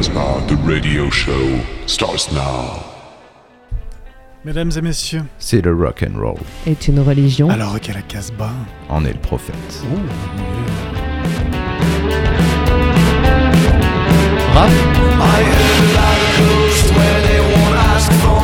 Casbah, the radio show, starts now. Mesdames et messieurs, C'est le rock and roll. Est une religion. alors qu'à la Casbah. En est le prophète. Rap I heard about a coast where they won't ask for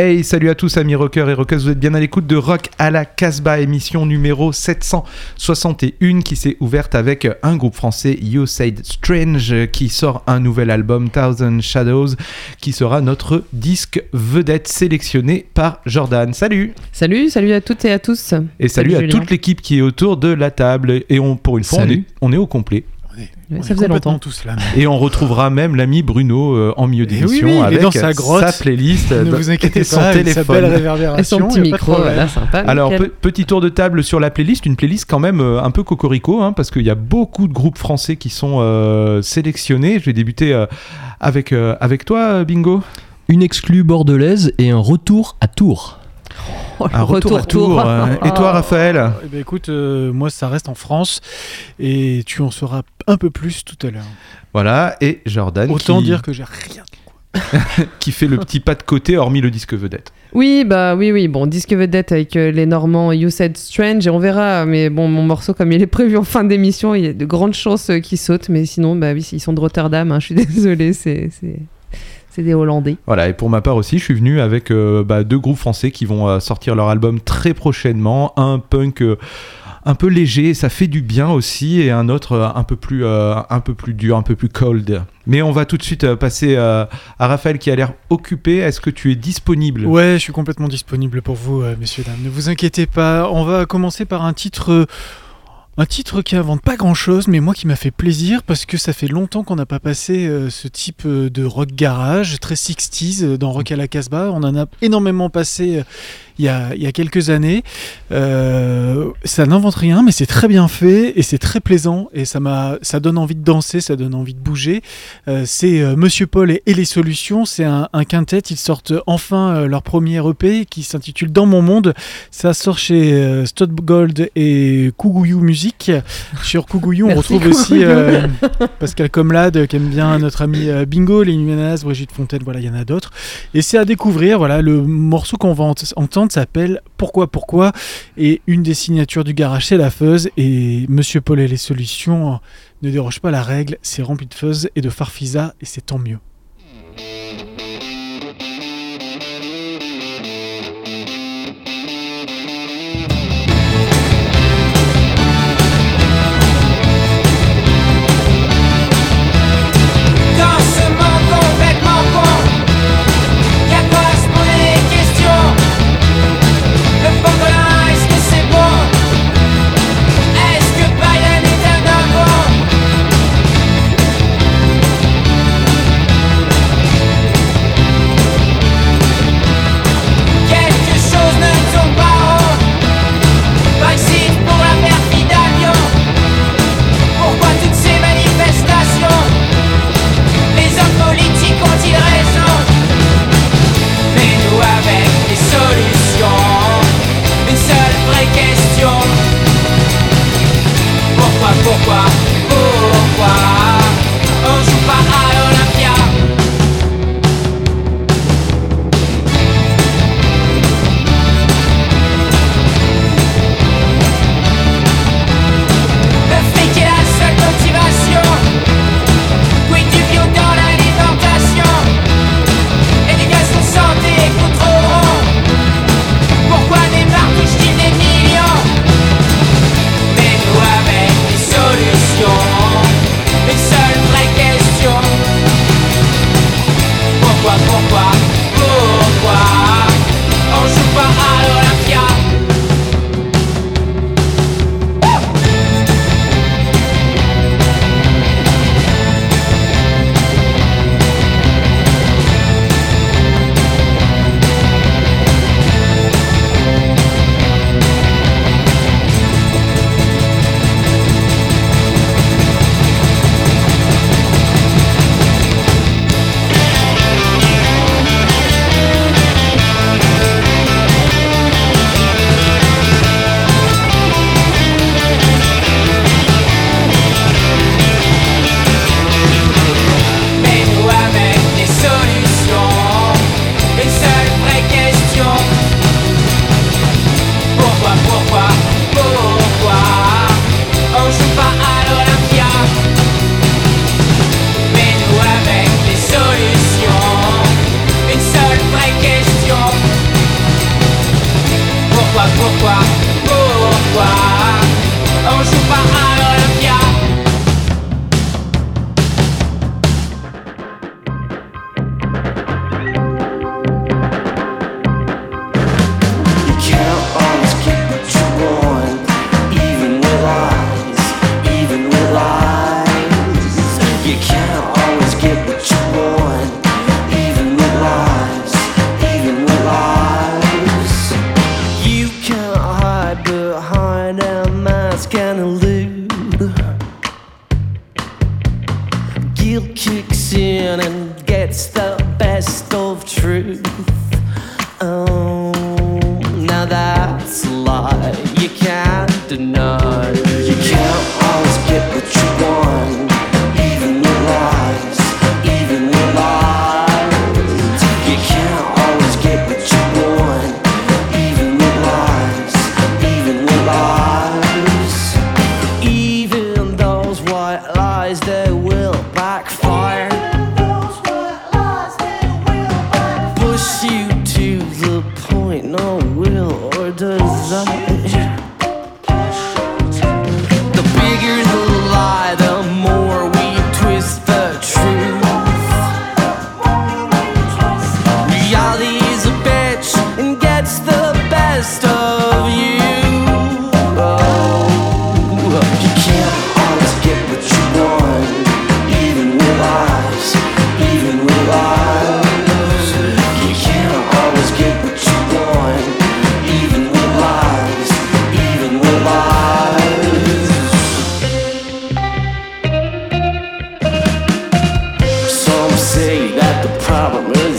Hey, salut à tous amis rockers et rockeuses, vous êtes bien à l'écoute de Rock à la Casbah, émission numéro 761 qui s'est ouverte avec un groupe français, You Said Strange, qui sort un nouvel album, Thousand Shadows, qui sera notre disque vedette sélectionné par Jordan. Salut Salut, salut à toutes et à tous. Et salut, à Julien. toute l'équipe qui est autour de la table. Et on, pour une fois, on Salut. est, on est au complet. On ça faisait longtemps. tous là. Et on retrouvera même l'ami Bruno euh, en milieu Eh oui, d'émission oui, avec dans sa grotte. playlist Ne vous inquiétez et son pas, avec sa téléphone. Et son petit micro, sympa. Alors, pe- petit tour de table sur la playlist, une playlist quand même euh, un peu cocorico, hein, parce qu'il y a beaucoup de groupes français qui sont euh, sélectionnés. Je vais débuter euh, avec, euh, avec toi, Bingo. Une exclue bordelaise et un retour à Tours. Oh, Un retour, à tour. tour. euh, et toi, Raphaël Eh ben, écoute, euh, moi ça reste en France et tu en sauras un peu plus tout à l'heure. Voilà, et Jordan Autant qui, dire que j'ai rien. qui fait le petit pas de côté, hormis le disque vedette. Oui, bah oui, oui. Bon, disque vedette avec euh, les Normands You Said Strange et on verra. Mais bon, mon morceau, comme il est prévu en fin d'émission, il y a de grandes chances euh, qu'il saute. Mais sinon, bah oui, ils sont de Rotterdam. hein, je suis désolée, c'est c'est des Hollandais. Voilà, et pour ma part aussi, je suis venu avec euh, bah, deux groupes français qui vont euh, sortir leur album très prochainement. Un punk euh, un peu léger, ça fait du bien aussi, et un autre un peu plus, euh, un peu plus dur, un peu plus cold. Mais on va tout de suite passer euh, à Raphaël qui a l'air occupé. Est-ce que tu es disponible? Ouais, je suis complètement disponible pour vous, euh, messieurs, dames. Ne vous inquiétez pas. On va commencer par un titre. Un titre qui invente pas grand chose, mais moi qui m'a fait plaisir parce que ça fait longtemps qu'on n'a pas passé euh, ce type euh, de rock garage, très 60s euh, dans Rock à la Casbah. On en a énormément passé il y, a, il y a quelques années. Euh, ça n'invente rien, mais c'est très bien fait et c'est très plaisant et ça, m'a, ça donne envie de danser, ça donne envie de bouger. Euh, c'est euh, Monsieur Paul et, et les solutions. C'est un, un quintet. Ils sortent enfin leur premier EP qui s'intitule Dans mon monde. Ça sort chez Gold et Kougouillou Music. Sur Kougouillou, on Merci, retrouve aussi Pascal Comlade qui aime bien notre ami Bingo, les Numenas, Brigitte Fontaine. Voilà, il y en a d'autres. Et c'est à découvrir. Voilà, le morceau qu'on va ent- s'appelle Pourquoi Pourquoi et une des signatures du garage c'est la fuzz et Monsieur Paul et les solutions euh, ne déroge pas la règle. C'est rempli de fuzz et de farfisa et c'est tant mieux. The problem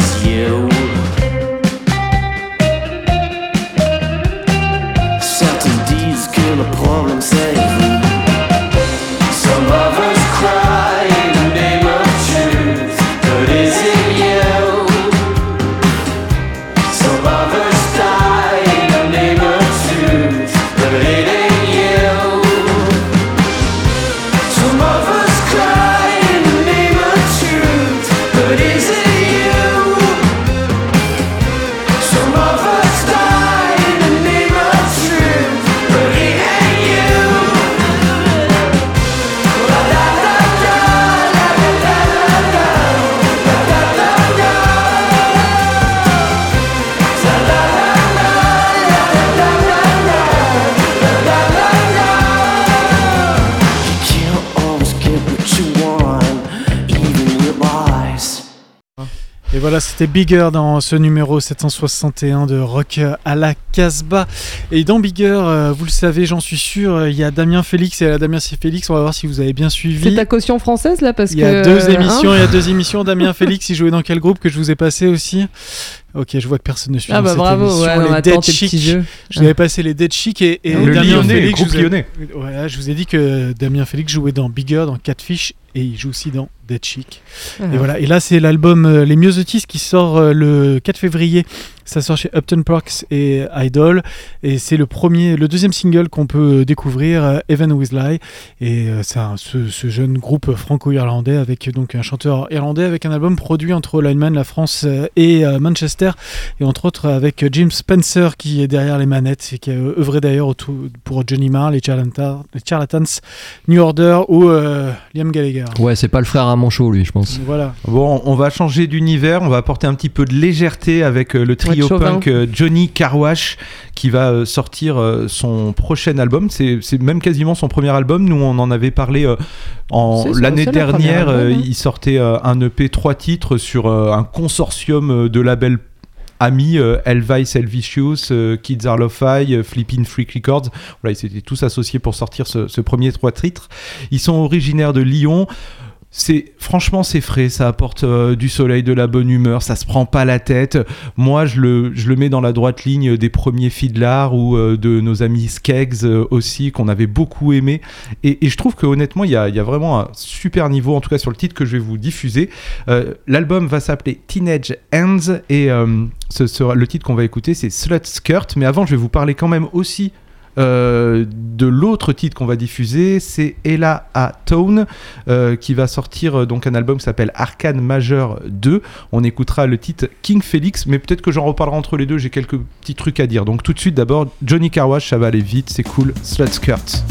c'était Bigger dans ce numéro 761 de Rock à la Casbah. Et dans Bigger, euh, vous le savez, j'en suis sûr, euh, il y a Damien Félix et la Damien C. Félix. On va voir si vous avez bien C'est suivi. ta caution française là parce Il y a que deux hein émissions, il y a deux émissions. Damien Félix, il jouait dans quel groupe que je vous ai passé aussi? Ok, je vois que personne ne suit. Ah bah cette bravo, émission. ouais, les Dead Chic. petits jeux. Je vous avais passé les Dead Chic et, et Le Damien Lyonnais, Félix. groupe je vous ai- lyonnais. Voilà, je vous ai dit que Damien Félix jouait dans Bigger, dans Catfish et il joue aussi dans Dead Chic. Ah. Et voilà, et là c'est l'album euh, Les Myosotis qui sort euh, le 4 février. Ça sort chez Upton Parks et Idol. Et c'est le premier, le deuxième single qu'on peut découvrir, euh, Even With Lie. Et euh, c'est un- ce, ce jeune groupe franco-irlandais avec donc un chanteur irlandais avec un album produit entre l'Allemagne, la France euh, et euh, Manchester. Et entre autres avec euh, Jim Spencer qui est derrière les manettes et qui a euh, œuvré d'ailleurs autour- pour Johnny Marr, les, Charlata- les Charlatans, New Order ou euh, Liam Gallagher. Ouais, c'est pas le frère à Manchot, lui, je pense. Voilà. Bon, on va changer d'univers, on va apporter un petit peu de légèreté avec euh, le trio punk euh, Johnny Carwash qui va euh, sortir son prochain album. C'est c'est même quasiment son premier album. Nous, on en avait parlé en l'année dernière. album, hein. il sortait un EP trois titres sur un consortium de labels amis euh, Elvice, Elvicious, euh, Kids Are Lo-Fi, euh, Flippin' Freak Records. Voilà, ils étaient tous associés pour sortir ce, ce premier trois titres. Ils sont originaires de Lyon. C'est franchement c'est frais, ça apporte euh, du soleil, de la bonne humeur, ça se prend pas la tête. Moi je le, je le mets dans la droite ligne des premiers Fiddlars ou euh, de nos amis Skeggs euh, aussi qu'on avait beaucoup aimé. Et, je trouve que honnêtement il y a, y a vraiment un super niveau en tout cas sur le titre que je vais vous diffuser. L'album va s'appeler Teenage Hands et ce sera le titre qu'on va écouter c'est Slut Skirt. Mais avant je vais vous parler quand même aussi euh, de l'autre titre qu'on va diffuser, c'est Ella à Tone, euh, qui va sortir euh, donc un album qui s'appelle Arcane Majeur 2. On écoutera le titre King Felix, mais peut-être que j'en reparlerai entre les deux, j'ai quelques petits trucs à dire. Donc tout de suite d'abord, Johnny Carwash, ça va aller vite, c'est cool, Slut Skirt.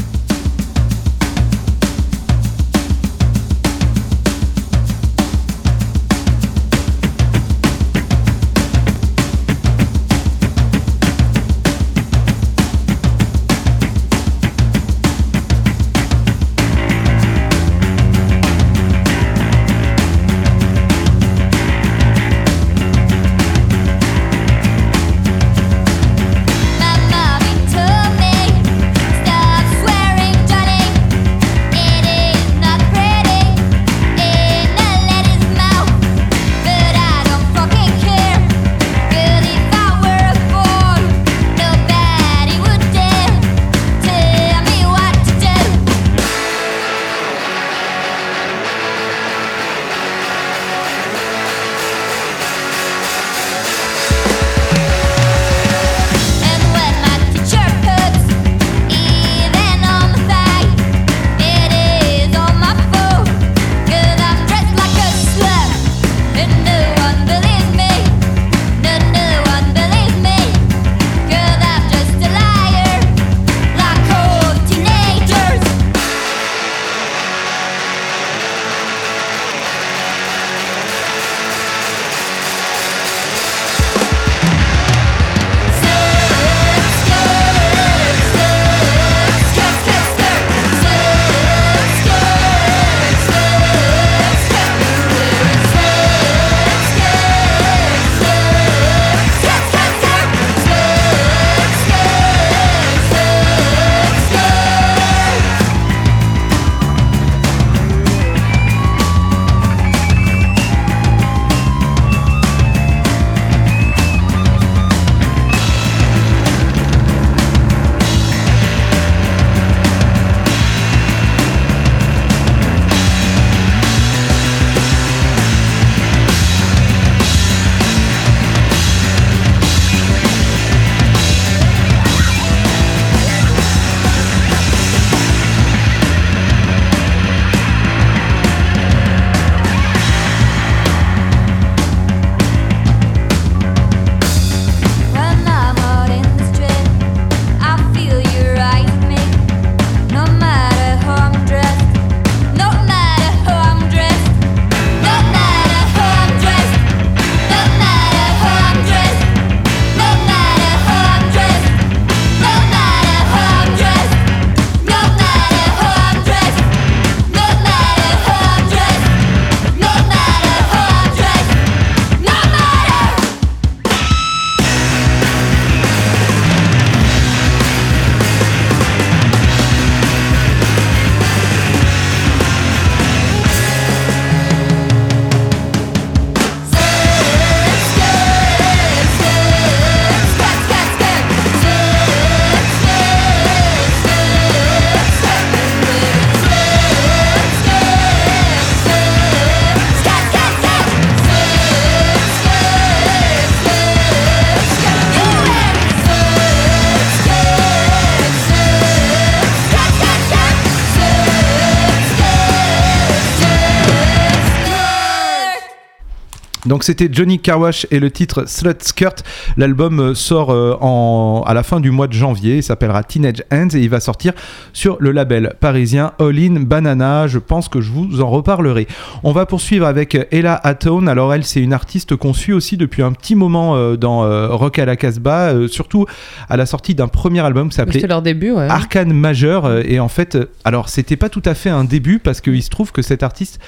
Donc c'était Johnny Carwash et le titre Slut Skirt. L'album euh, sort euh, en, à la fin du mois de janvier. Il s'appellera Teenage Hands et il va sortir sur le label parisien All In Banana. Je pense que je vous en reparlerai. On va poursuivre avec Ella Atone. Alors elle, c'est une artiste qu'on suit aussi depuis un petit moment euh, dans euh, Rock à la Casbah, euh, surtout à la sortie d'un premier album qui s'appelait C'était leur début, ouais. Arcane majeur euh, et en fait euh, alors c'était pas tout à fait un début parce qu'il se trouve que cette artiste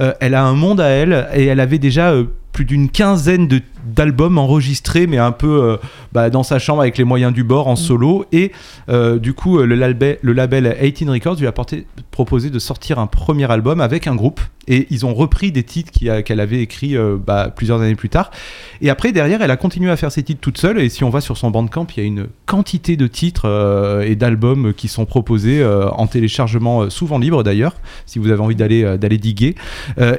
euh, elle a un monde à elle et elle avait déjà euh, plus d'une quinzaine de- d'albums enregistrés mais un peu euh, bah, dans sa chambre avec les moyens du bord en solo. Et euh, du coup euh, le, label, le label 18 Records lui a porté- proposé de sortir un premier album avec un groupe. Et ils ont repris des titres qu'elle avait écrits euh, bah, plusieurs années plus tard. Et après derrière elle a continué à faire ses titres toute seule. Et si on va sur son bandcamp il y a une quantité de titres et d'albums qui sont proposés en téléchargement souvent libre d'ailleurs si vous avez envie d'aller d'aller diguer.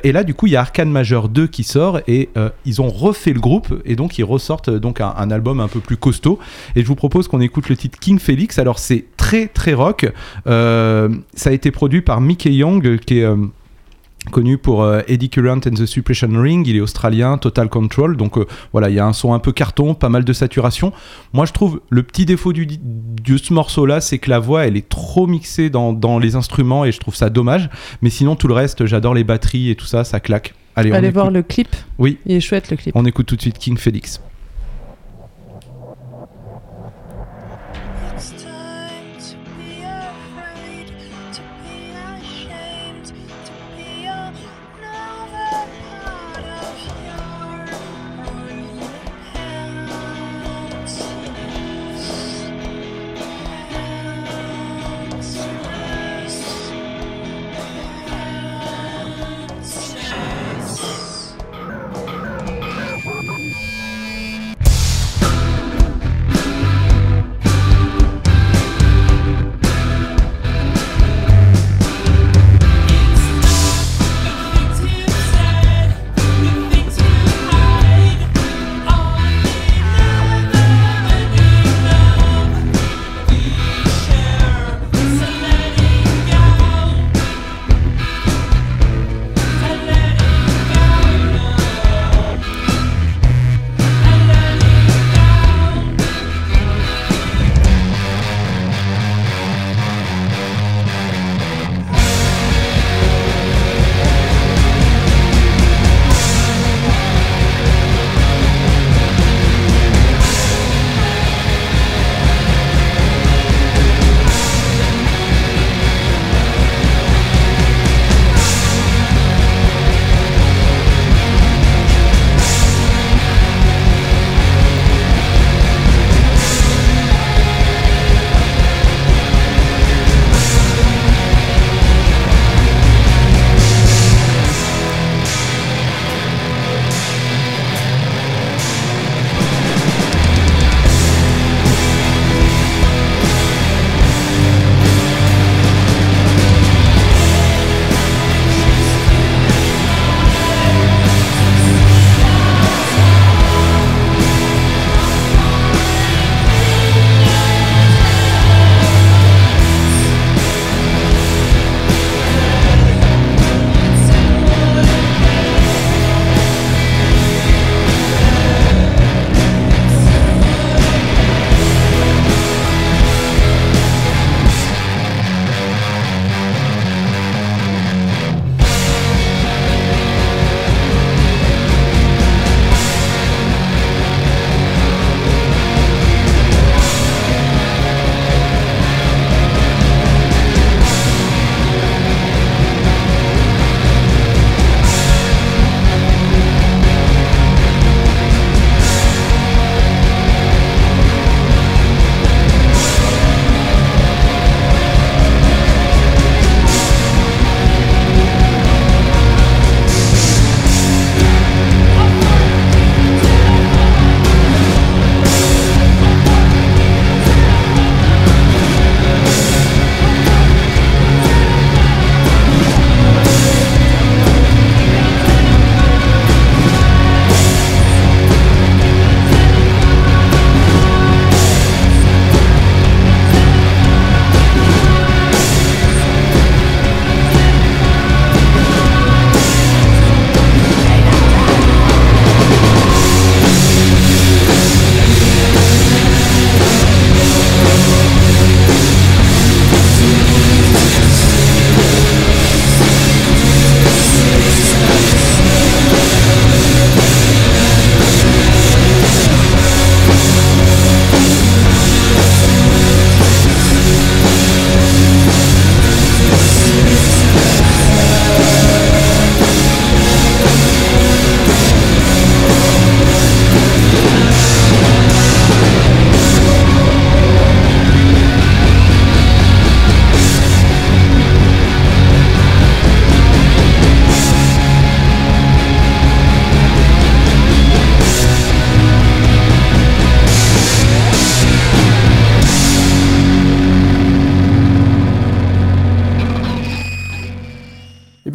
Et là du coup il y a Arcane Major 2 qui sort. Et ils ont refait le groupe et donc ils ressortent euh, donc un, album un peu plus costaud. Et je vous propose qu'on écoute le titre King Felix. Alors c'est très très rock. Euh, ça a été produit par Mickey Young qui est euh, connu pour Eddie Current and the Suppression Ring, il est australien, Total Control, donc voilà, il y a un son un peu carton, pas mal de saturation. Moi je trouve le petit défaut du, de ce morceau-là, c'est que la voix, elle est trop mixée dans les instruments et je trouve ça dommage, mais sinon tout le reste, j'adore les batteries et tout ça, ça claque. Allez, écoute, voir le clip. Oui. Il est chouette le clip. on écoute tout de suite King Felix.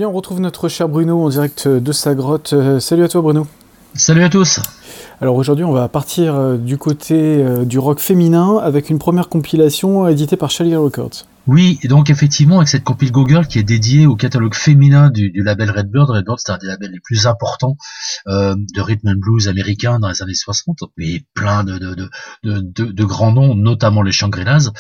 Bien, on retrouve notre cher Bruno en direct de sa grotte. Euh, salut à toi Bruno. Salut à tous. Alors aujourd'hui, on va partir euh, du côté euh, du rock féminin avec une première compilation éditée par Charlie Records. Oui, et donc effectivement, avec cette compile Google qui est dédiée au catalogue féminin du, du label Redbird, Redbird c'est un des labels les plus importants euh, de rhythm and blues américain dans les années 60, et plein de, de, de, de, de- de grands noms, notamment les Shangri-Las,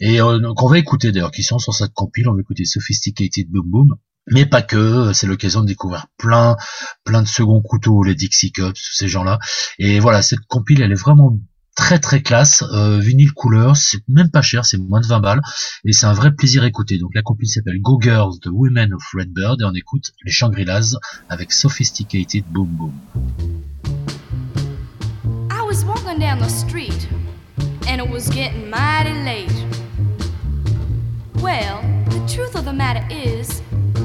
et euh, qu'on va écouter d'ailleurs, qui sont sur cette compile, on va écouter Sophisticated Boom Boom, mais pas que, c'est l'occasion de découvrir plein, plein de seconds couteaux, les Dixie Cups, ces gens-là, et voilà, cette compile, elle est vraiment très très classe, euh, vinyle couleur, c'est même pas cher, c'est moins de 20 balles, et c'est un vrai plaisir à écouter. Donc la compile s'appelle Go Girls, The Women of Redbird, et on écoute les Shangri-Las avec Sophisticated Boom Boom.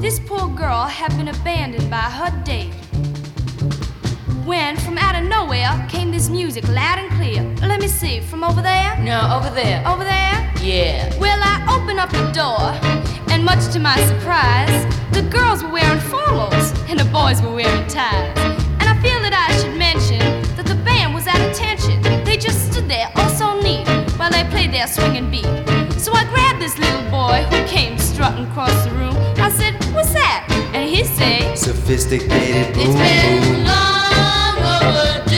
This poor girl had been abandoned by her date. When from out of nowhere came this music loud and clear. Let me see, from over there? No, over there. Over there? Yeah. Well, I opened up the door, and much to my surprise, the girls were wearing formals and the boys were wearing ties. And I feel that I should mention that the band was at attention. They just stood there, all so neat, while they played their swinging beat. So I grabbed this little boy who came strutting across the room. He said, Sophisticated boom It's been long overdue.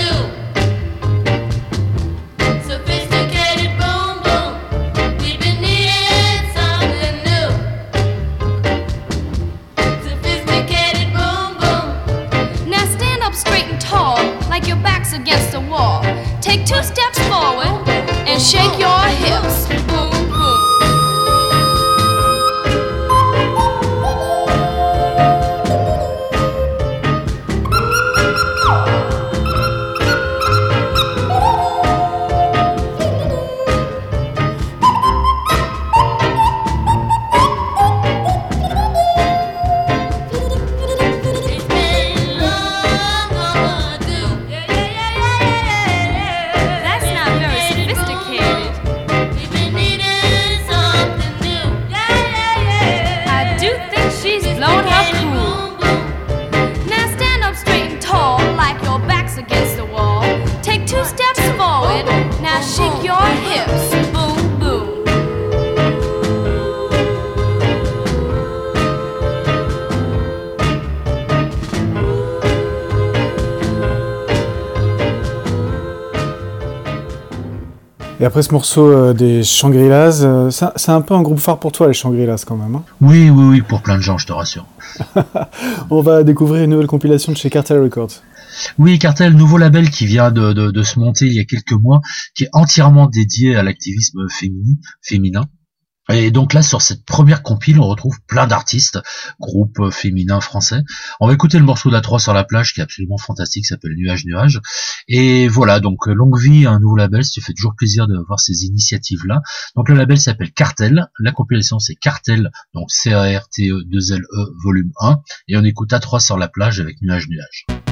Après ce morceau euh, des Shangri-Las, euh, c'est un peu un groupe phare pour toi les Shangri-Las quand même. hein. Oui, oui, oui, pour plein de gens, je te rassure. On va découvrir une nouvelle compilation de chez Cartel Records. Oui, Cartel, nouveau label qui vient de, de, de se monter il y a quelques mois, qui est entièrement dédié à l'activisme féminin. Et donc là, sur cette première compile, on retrouve plein d'artistes, groupes euh, féminins français. On va écouter le morceau d'A 3 sur la plage, qui est absolument fantastique, s'appelle Nuage Nuage. Et voilà, donc euh, longue vie à un nouveau label, ça fait toujours plaisir de voir ces initiatives-là. Donc le label s'appelle Cartel, la compilation c'est Cartel, donc C-A-R-T-E-2-L-E, E, volume 1. Et on écoute A 3 sur la plage avec Nuage Nuage.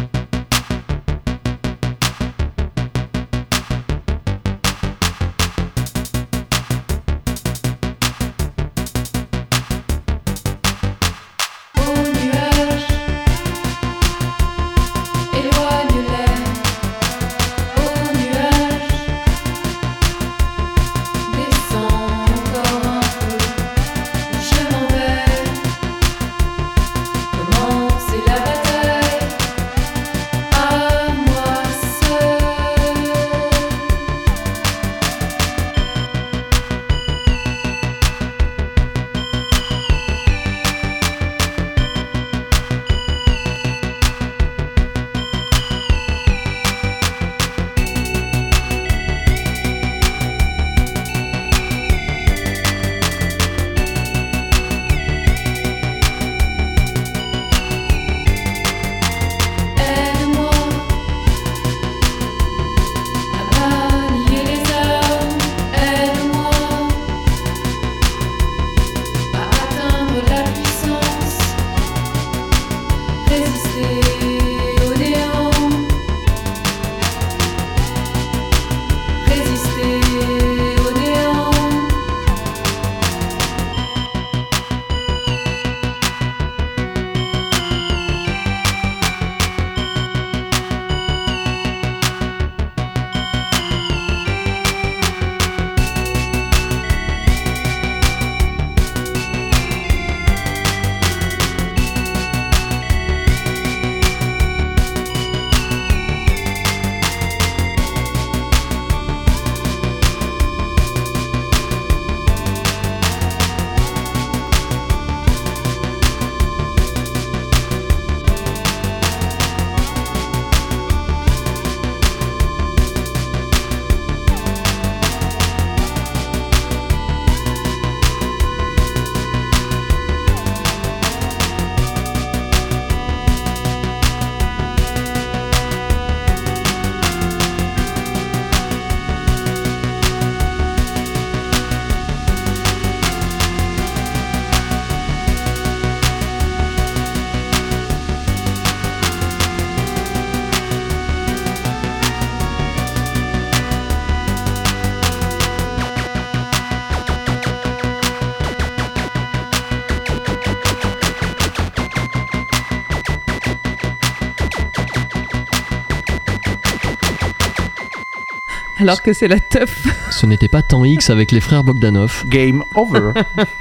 Alors que c'est la teuf. Ce n'était pas Temps X avec les frères Bogdanov. Game over.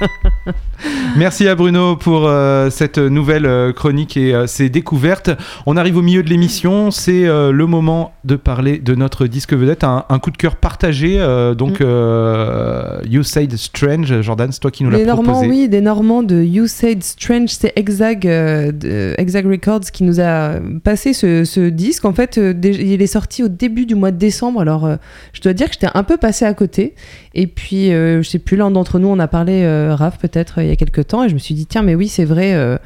Merci à Bruno pour euh, cette nouvelle euh, chronique et euh, ces découvertes. On arrive au milieu de l'émission. C'est euh, le moment de parler de notre disque vedette, un, un coup de cœur partagé. donc, Mm. You Said Strange, Jordan, c'est toi qui nous l'as Les Normands, proposé. oui, des Normands de You Said Strange, c'est Exag, de- Exag Records qui nous a passé ce, ce disque. En fait, il est sorti au début du mois de décembre. Alors, je dois dire que j'étais un peu passé à côté. Et puis, euh, je sais plus, l'un d'entre nous, on a parlé, euh, Raph, peut-être, il y a quelques temps. Et je me suis dit, tiens, mais oui, c'est vrai. euh,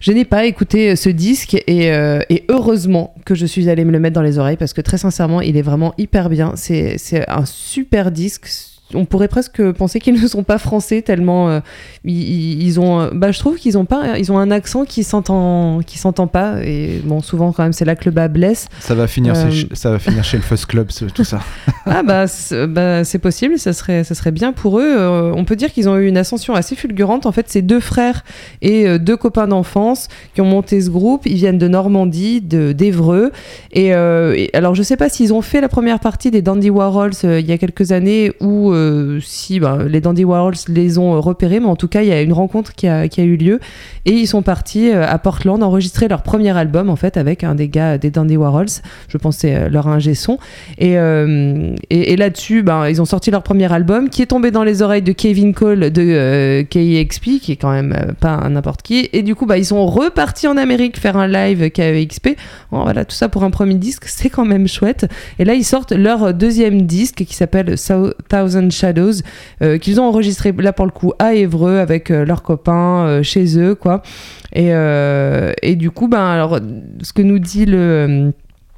je n'ai pas écouté ce disque et, euh, et heureusement que je suis allée me le mettre dans les oreilles parce que très sincèrement, il est vraiment hyper bien. C'est un super disque. On pourrait presque penser qu'ils ne sont pas français tellement euh, ils, ont. euh, Bah, je trouve qu'ils ont pas. Ils ont un accent qui s'entend, qui s'entend pas. Et bon, souvent quand même, c'est là que le bas blesse. Ça va finir, Euh, chez- ça va finir chez le Fuzz Club, ce- tout ça. Ah bah c'est bah, c'est possible, ça serait, ça serait bien pour eux. Euh, on peut dire qu'ils ont eu une ascension assez fulgurante. En fait, c'est deux frères et euh, deux copains d'enfance qui ont monté ce groupe. Ils viennent de Normandie, de d'Evreux. Et, euh, et alors, je sais pas s'ils ont fait la première partie des Dandy Warhols euh, il y a quelques années ou euh, si bah, les Dandy Warhols les ont euh, repérés, mais en tout cas, il y a une rencontre qui a, eu lieu et ils sont partis euh, à Portland enregistrer leur premier album en fait avec un des gars des Dandy Warhols. Je pense c'est leur ingé son. Et, là-dessus, ben, ils ont sorti leur premier album qui est tombé dans les oreilles de Kevin Cole de euh, KEXP, qui est quand même pas n'importe qui. Et du coup, bah, ils sont repartis en Amérique faire un live KEXP. Voilà, tout ça pour un premier disque, c'est quand même chouette. Et là, ils sortent leur deuxième disque qui s'appelle So- Shadows, euh, qu'ils ont enregistré là pour le coup à Évreux avec euh, leurs copains euh, chez eux, quoi. Et, et du coup, ben, alors, ce que nous dit le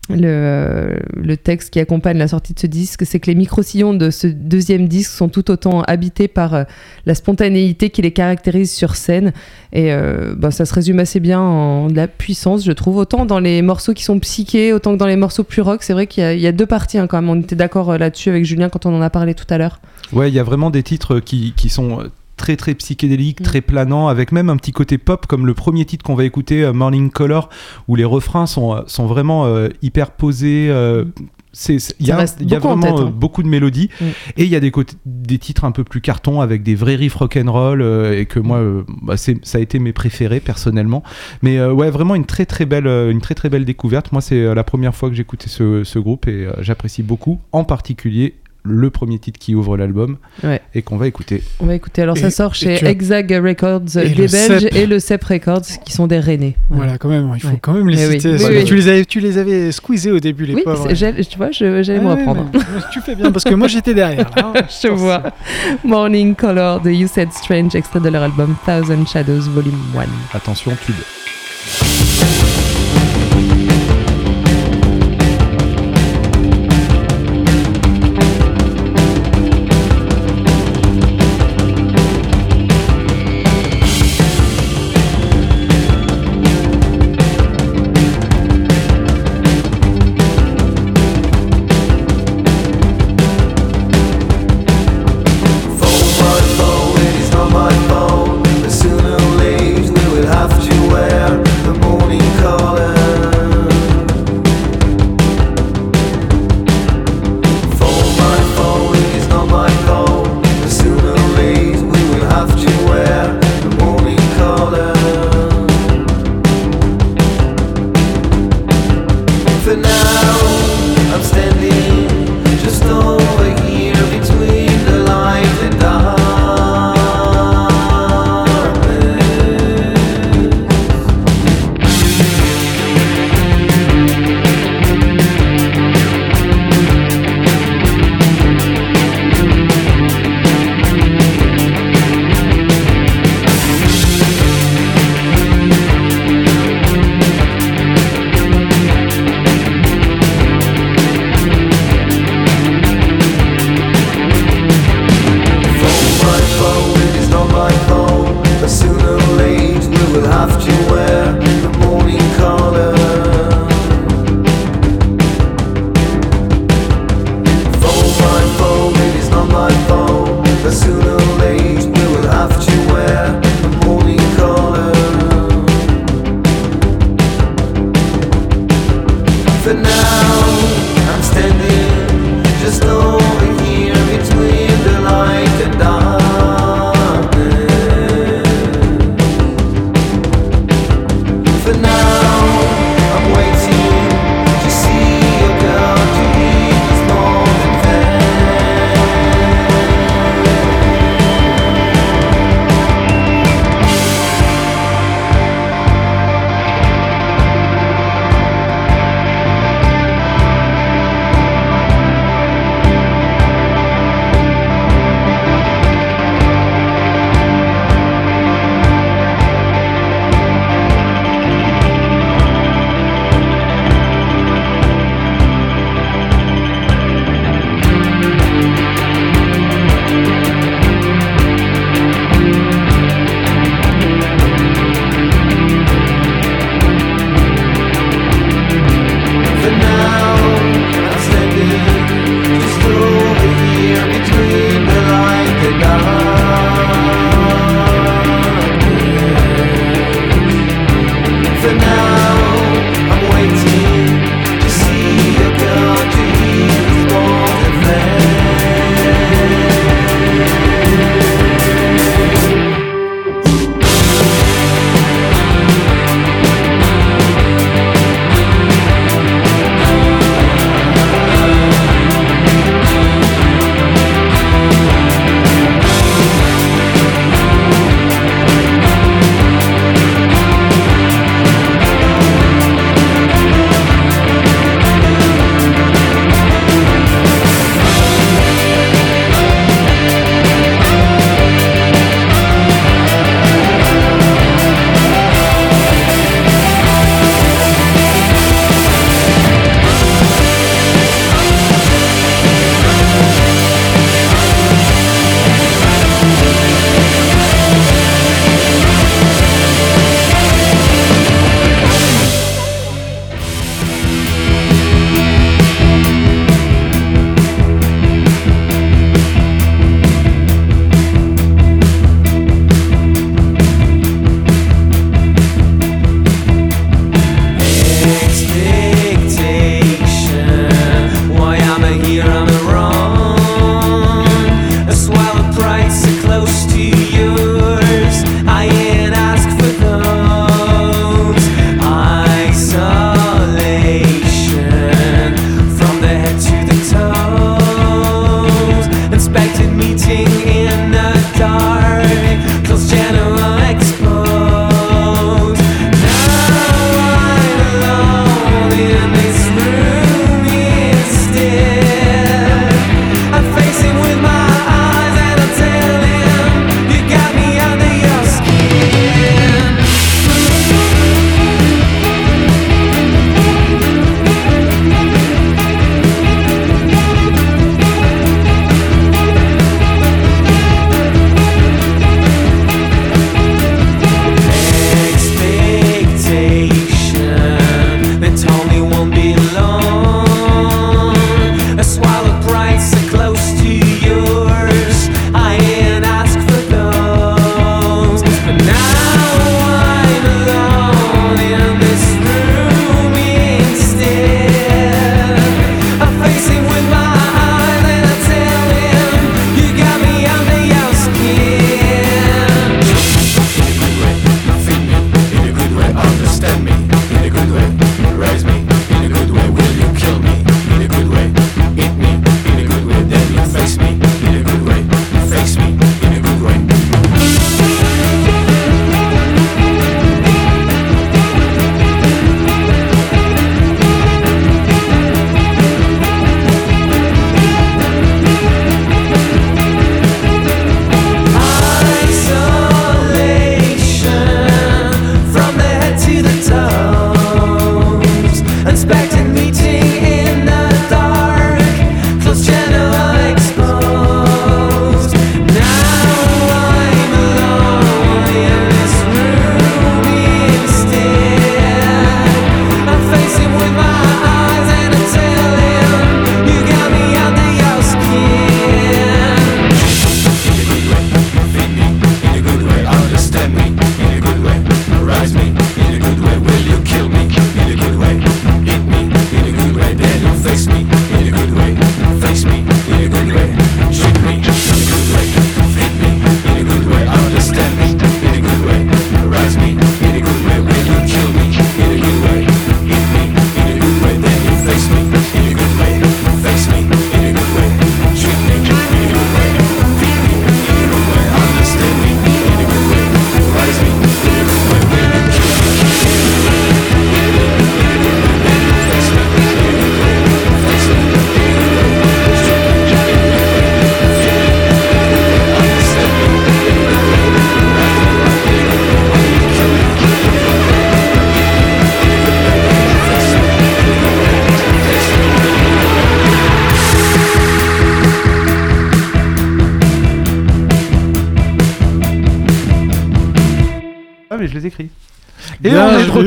le, le texte qui accompagne la sortie de ce disque, c'est que les micro-sillons de ce deuxième disque sont tout autant habités par euh, la spontanéité qui les caractérise sur scène. Et bah, ça se résume assez bien en la puissance, je trouve, autant dans les morceaux qui sont psychés, autant que dans les morceaux plus rock. C'est vrai qu'il y a- il y, a deux parties hein, quand même. On était d'accord euh, là-dessus avec Julien quand on en a parlé tout à l'heure. Ouais, il y a vraiment des titres qui, qui sont très très psychédéliques, très planants, avec même un petit côté pop, comme le premier titre qu'on va écouter, euh, Morning Color, où les refrains sont, euh, sont vraiment euh, hyper posés. euh, Il y a, y vraiment tête, hein. beaucoup de mélodies Mm. et il y a des, des titres un peu plus cartons avec des vrais riffs rock'n'roll euh, et que moi euh, bah, ça a été mes préférés personnellement mais euh, ouais vraiment une très très belle une très très belle découverte moi c'est la première fois que j'écoutais ce, ce groupe et j'apprécie beaucoup en particulier le premier titre qui ouvre l'album Ouais. et qu'on va écouter On va écouter. Alors ça sort chez tu as- Exag Records Et des Belges CEP. et le CEP Records qui sont des Rennais. Voilà, quand même, il faut Ouais. quand même les oui. citer. Oui, oui. Tu, les avais, tu les avais squeezés au début, les Oui, pauvres. tu vois, j'allais me reprendre. tu fais bien, parce que moi j'étais derrière. là, hein. Je vois. Morning Color de You Said Strange, extrait de leur album Thousand Shadows Volume 1. attention tube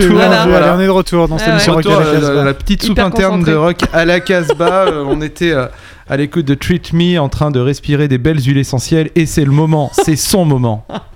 retour. bien Voilà. joué. Allez, on est de retour dans cette Ouais, émission Rock à la euh, Casbah. la petite soupe Hyper interne concentré. de rock à la Casbah. Euh, on était euh, à l'écoute de Treat Me en train de respirer des belles huiles essentielles et c'est le moment, c'est son moment.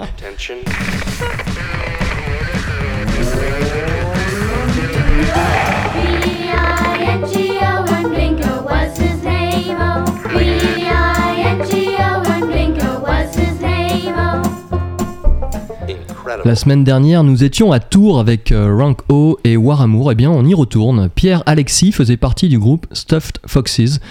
La semaine dernière, nous étions à Tours avec euh, Rank O et War Amour. Eh bien, on y retourne. Pierre Alexis faisait partie du groupe Stuffed Foxes.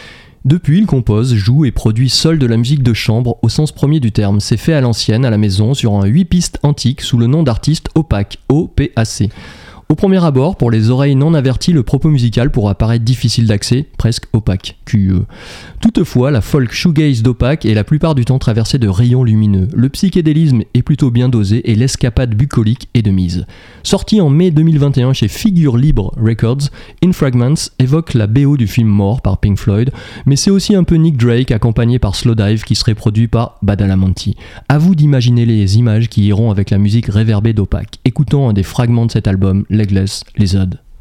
Depuis, il compose, joue et produit seul de la musique de chambre au sens premier du terme. C'est fait à l'ancienne, à la maison, sur un 8 pistes antique sous le nom d'artiste Opac, O-P-A-C. Au premier abord, pour les oreilles non averties, le propos musical pourra paraître difficile d'accès, presque opaque, QE. Toutefois, la folk shoegaze d'opaque est la plupart du temps traversée de rayons lumineux. Le psychédélisme est plutôt bien dosé et l'escapade bucolique est de mise. Sorti en mai 2021 chez Figure Libre Records, In Fragments évoque la BO du film Mort par Pink Floyd, mais c'est aussi un peu Nick Drake accompagné par Slowdive qui serait produit par Badalamenti. À vous d'imaginer les images qui iront avec la musique réverbée d'Opaque. Écoutons un des fragments de cet album, Legless Lizard. Legless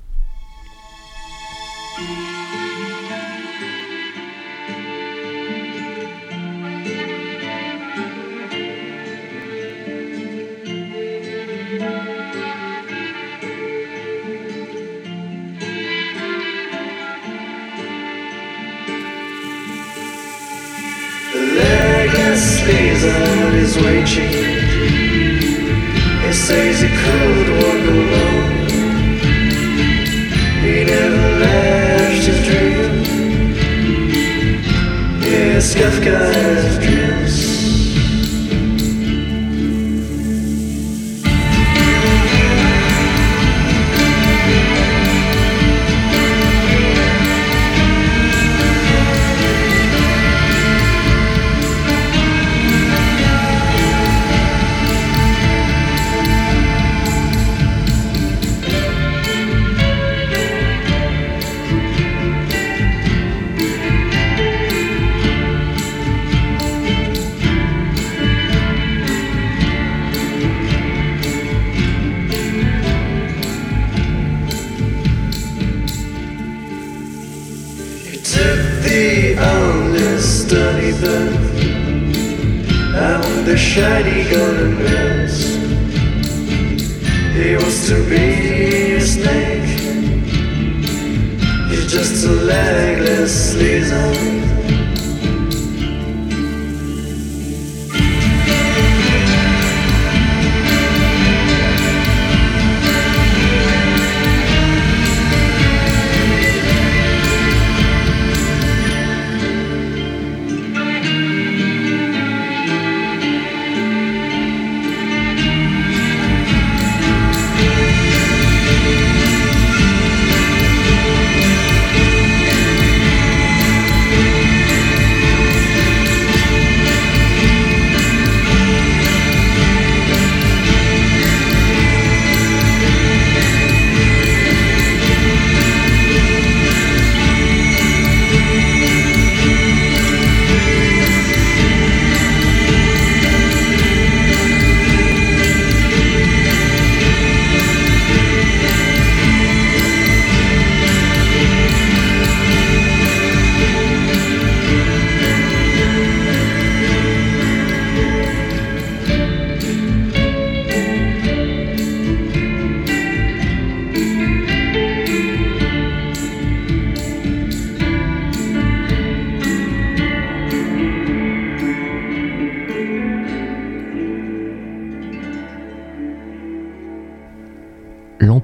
the honest study bath and the shiny golden bells. He wants to be a snake. He's just a legless lizard.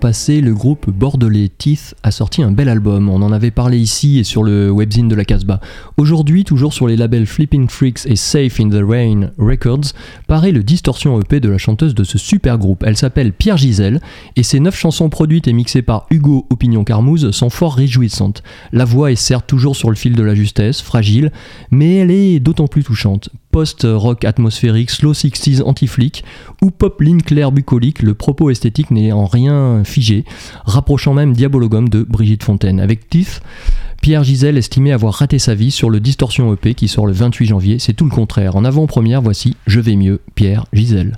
Le groupe bordelais Teeth a sorti un bel album. On en avait parlé ici et sur le webzine de la Casbah. Aujourd'hui, toujours sur les labels Flipping Freaks et Safe in the Rain Records, paraît le Distortion EP de la chanteuse de ce super groupe. Elle s'appelle Pierre Gisèle et ses neuf chansons produites et mixées par Hugo Opinion Carmouze sont fort réjouissantes. La voix est certes toujours sur le fil de la justesse, fragile, mais elle est d'autant plus touchante. Post-rock atmosphérique, slow 60s anti-flic ou pop claire bucolique, le propos esthétique n'est en rien figé, rapprochant même Diabologum de Brigitte Fontaine. Avec Tiff, Pierre Gisèle estimait avoir raté sa vie sur le Distorsion EP qui sort le 28 janvier, c'est tout le contraire. En avant-première, voici Je vais mieux, Pierre Gisèle.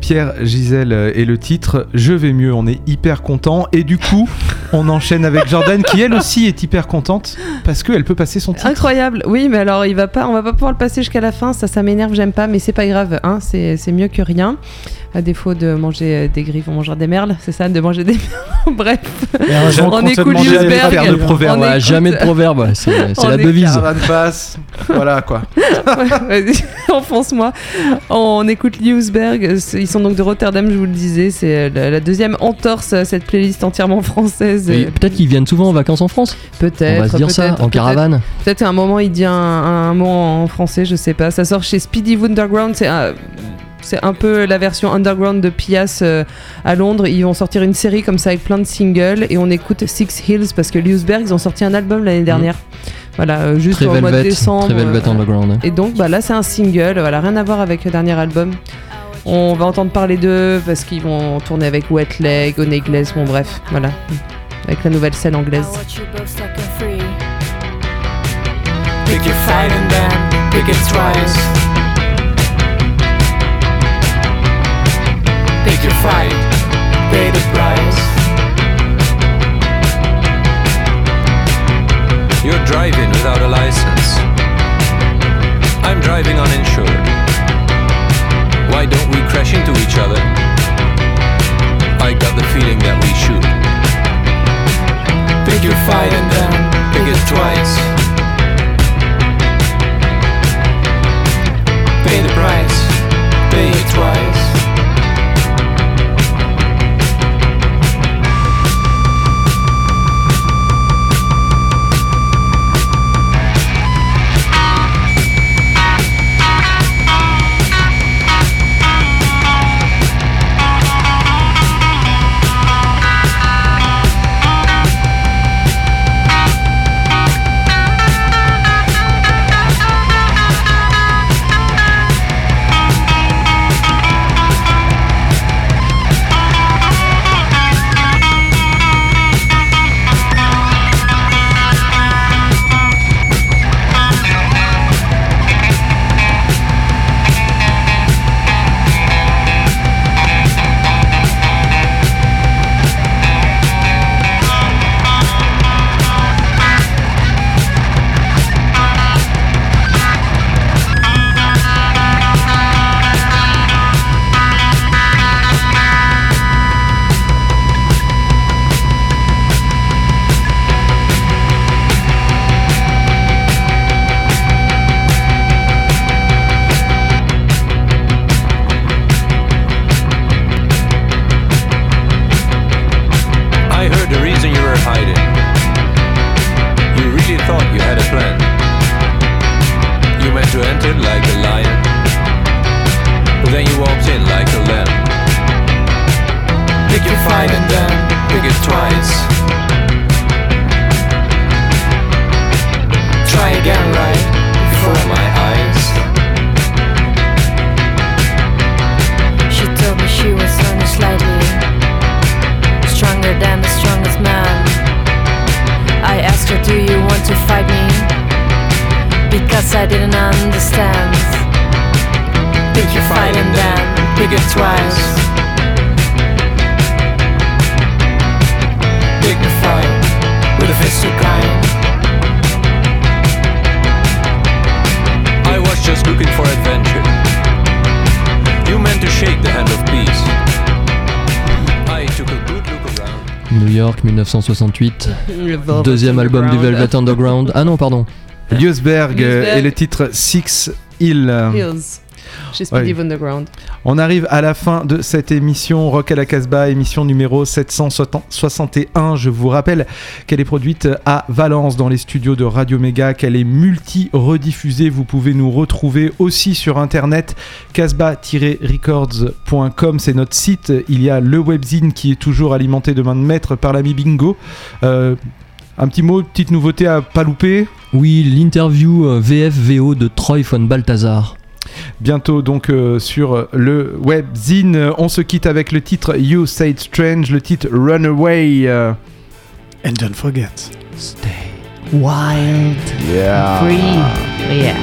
Pierre Gisèle et le titre Je vais mieux. On est hyper content et du coup, on enchaîne avec Jordan qui elle aussi est hyper contente parce qu'elle peut passer son titre. Incroyable, oui, mais alors il va pas, on va pas pouvoir le passer jusqu'à la fin, ça, ça m'énerve, j'aime pas, mais c'est pas grave, hein, c'est c'est mieux que rien. À défaut de manger des griffes, on mangera des merles, c'est ça, de manger des merles. Bref, on te écoute demandait de proverbe. on Ouais, écoute- jamais de proverbe, c'est On la devise. Passe. voilà quoi. Ouais, Vas-y, enfonce-moi. On écoute c'est- ils sont donc de Rotterdam, je vous le disais, c'est la, la deuxième entorse à cette playlist entièrement française. Et Peut-être qu'ils viennent souvent en vacances en France. Peut-être. On va se dire ça, en caravane. Peut-être à un moment il dit un, un mot en français, je sais pas. Ça sort chez Speedy Wonderground, c'est un, c'est un peu la version underground de Pias euh, à Londres. Ils vont sortir une série comme ça avec plein de singles et on écoute Six Hills parce que Ljusberg ils ont sorti un album l'année dernière. Voilà, euh, juste Très au mois de décembre. très Velvet euh, Underground. hein. Et donc bah là c'est un single, voilà, rien à voir avec le dernier album. On va entendre parler d'eux parce qu'ils vont tourner avec Wet Leg, Onegles, bon bref, voilà. Avec la nouvelle scène anglaise. Pick your fight and then pick it twice. Reason you were hiding. You really thought you had a plan. You meant to enter like a lion, but then you walked in like a lamb. Pick your fight and then pick it twice. Try again right before my eyes. She told me she was than the strongest man. I asked her, Do you want to fight me? Because I didn't understand. Pick your fight and then pick it twice. Fight with a fist so kind. I was just looking for adventure. You meant to shake the hand of peace. New York 1968. Le Velvet Deuxième album du Underground. Velvet Underground. Ah non, pardon. Euh, Ljusberg. et le titre Six Hill. Hills. Chez Speedy Ouais. Wonderground. On arrive à la fin de cette émission Rock à la Casbah, émission numéro 761. Je vous rappelle qu'elle est produite à Valence dans les studios de Radio Méga, qu'elle est multi-rediffusée. Vous pouvez nous retrouver aussi sur internet casbah-records.com, c'est notre site. Il y a le webzine qui est toujours alimenté de main de maître par l'ami Bingo. Euh, un petit mot, petite nouveauté à pas louper? Oui, l'interview euh, VF-VO de Troy von Balthazar. Bientôt donc euh, sur le webzine. On se quitte avec le titre You Said Strange, le titre Runaway. euh. And don't forget. Wild. Yeah. Free. Yeah.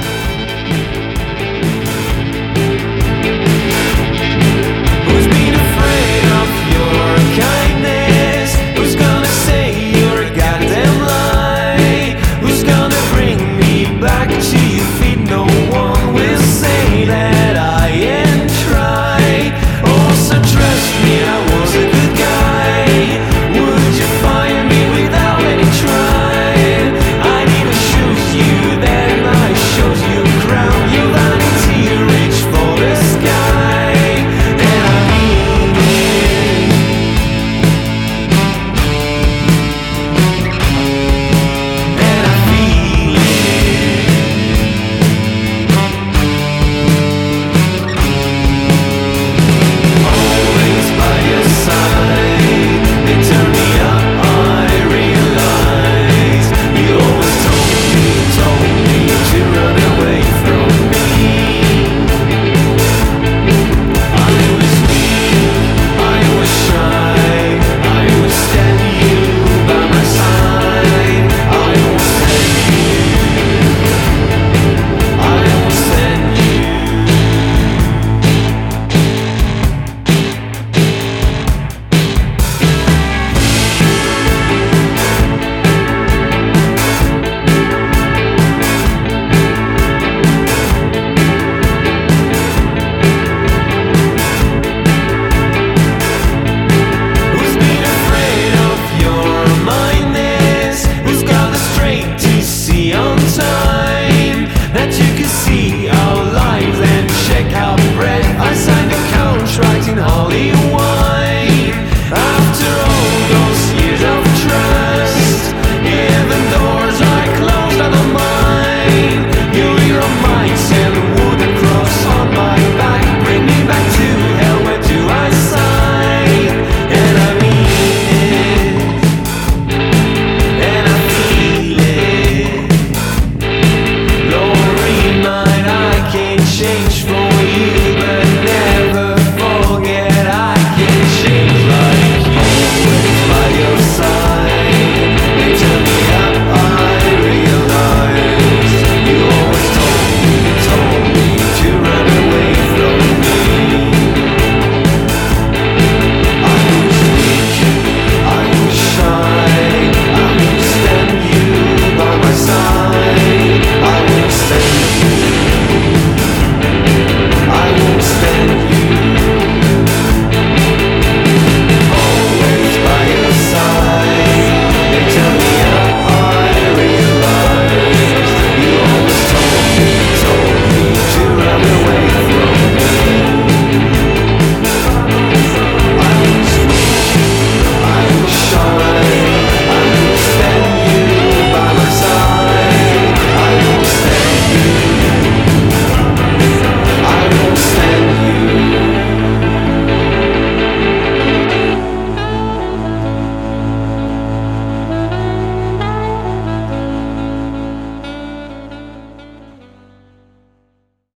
downtown.